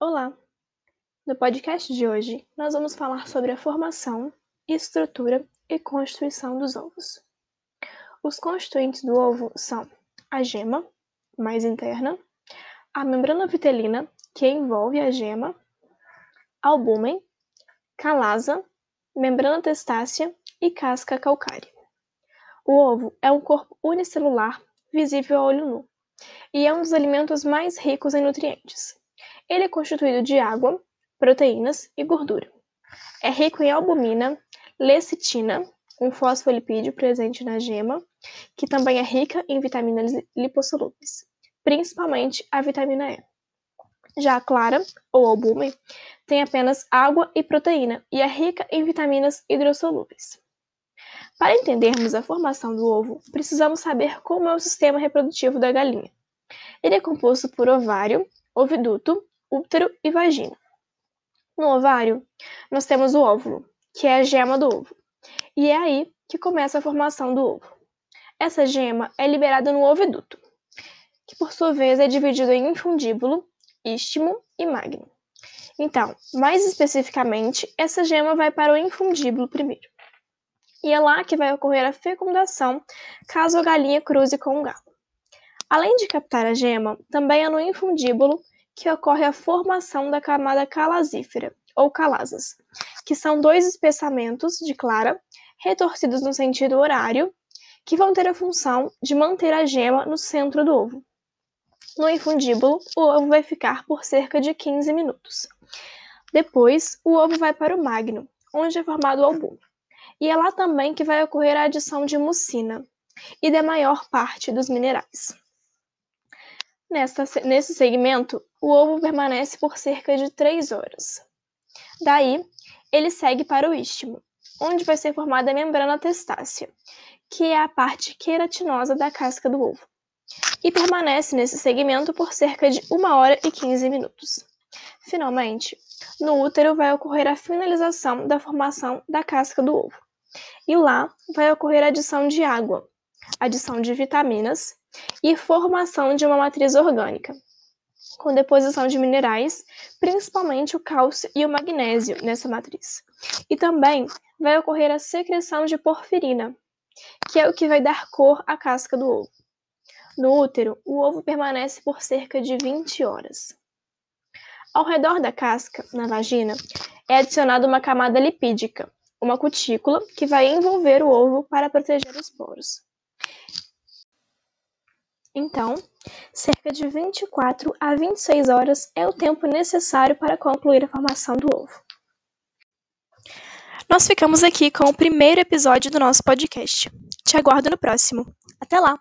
Olá! No podcast de hoje, nós vamos falar sobre a formação, estrutura e constituição dos ovos. Os constituintes do ovo são a gema, mais interna, a membrana vitelina, que envolve a gema, albúmen, calasa, membrana testácea e casca calcária. O ovo é um corpo unicelular visível a olho nu e é um dos alimentos mais ricos em nutrientes. Ele é constituído de água, proteínas e gordura. É rico em albumina, lecitina, um fosfolipídio presente na gema, que também é rica em vitaminas lipossolúveis, principalmente a vitamina E. Já a clara, ou albúmen, tem apenas água e proteína e é rica em vitaminas hidrossolúveis. Para entendermos a formação do ovo, precisamos saber como é o sistema reprodutivo da galinha. Ele é composto por ovário, oviduto, útero e vagina. No ovário, nós temos o óvulo, que é a gema do ovo, e é aí que começa a formação do ovo. Essa gema é liberada no oviduto, que por sua vez é dividido em infundíbulo, istmo e magno. Então, mais especificamente, essa gema vai para o infundíbulo primeiro. E é lá que vai ocorrer a fecundação, caso a galinha cruze com um galo. Além de captar a gema, também é no infundíbulo que ocorre a formação da camada calasífera, ou calasas, que são dois espessamentos de clara retorcidos no sentido horário, que vão ter a função de manter a gema no centro do ovo. No infundíbulo, o ovo vai ficar por cerca de 15 minutos. Depois, o ovo vai para o magno, onde é formado o albume. E é lá também que vai ocorrer a adição de mucina e da maior parte dos minerais. Nesta, nesse segmento, o ovo permanece por cerca de 3 horas. Daí, ele segue para o istmo, onde vai ser formada a membrana testácea, que é a parte queratinosa da casca do ovo, e permanece nesse segmento por cerca de 1 hora e 15 minutos. Finalmente, no útero vai ocorrer a finalização da formação da casca do ovo, e lá vai ocorrer a adição de água, adição de vitaminas e formação de uma matriz orgânica, com deposição de minerais, principalmente o cálcio e o magnésio nessa matriz. E também vai ocorrer a secreção de porfirina, que é o que vai dar cor à casca do ovo. No útero, o ovo permanece por cerca de 20 horas. Ao redor da casca, na vagina, é adicionada uma camada lipídica, uma cutícula que vai envolver o ovo para proteger os poros. Então, cerca de 24 a 26 horas é o tempo necessário para concluir a formação do ovo. Nós ficamos aqui com o primeiro episódio do nosso podcast. Te aguardo no próximo. Até lá!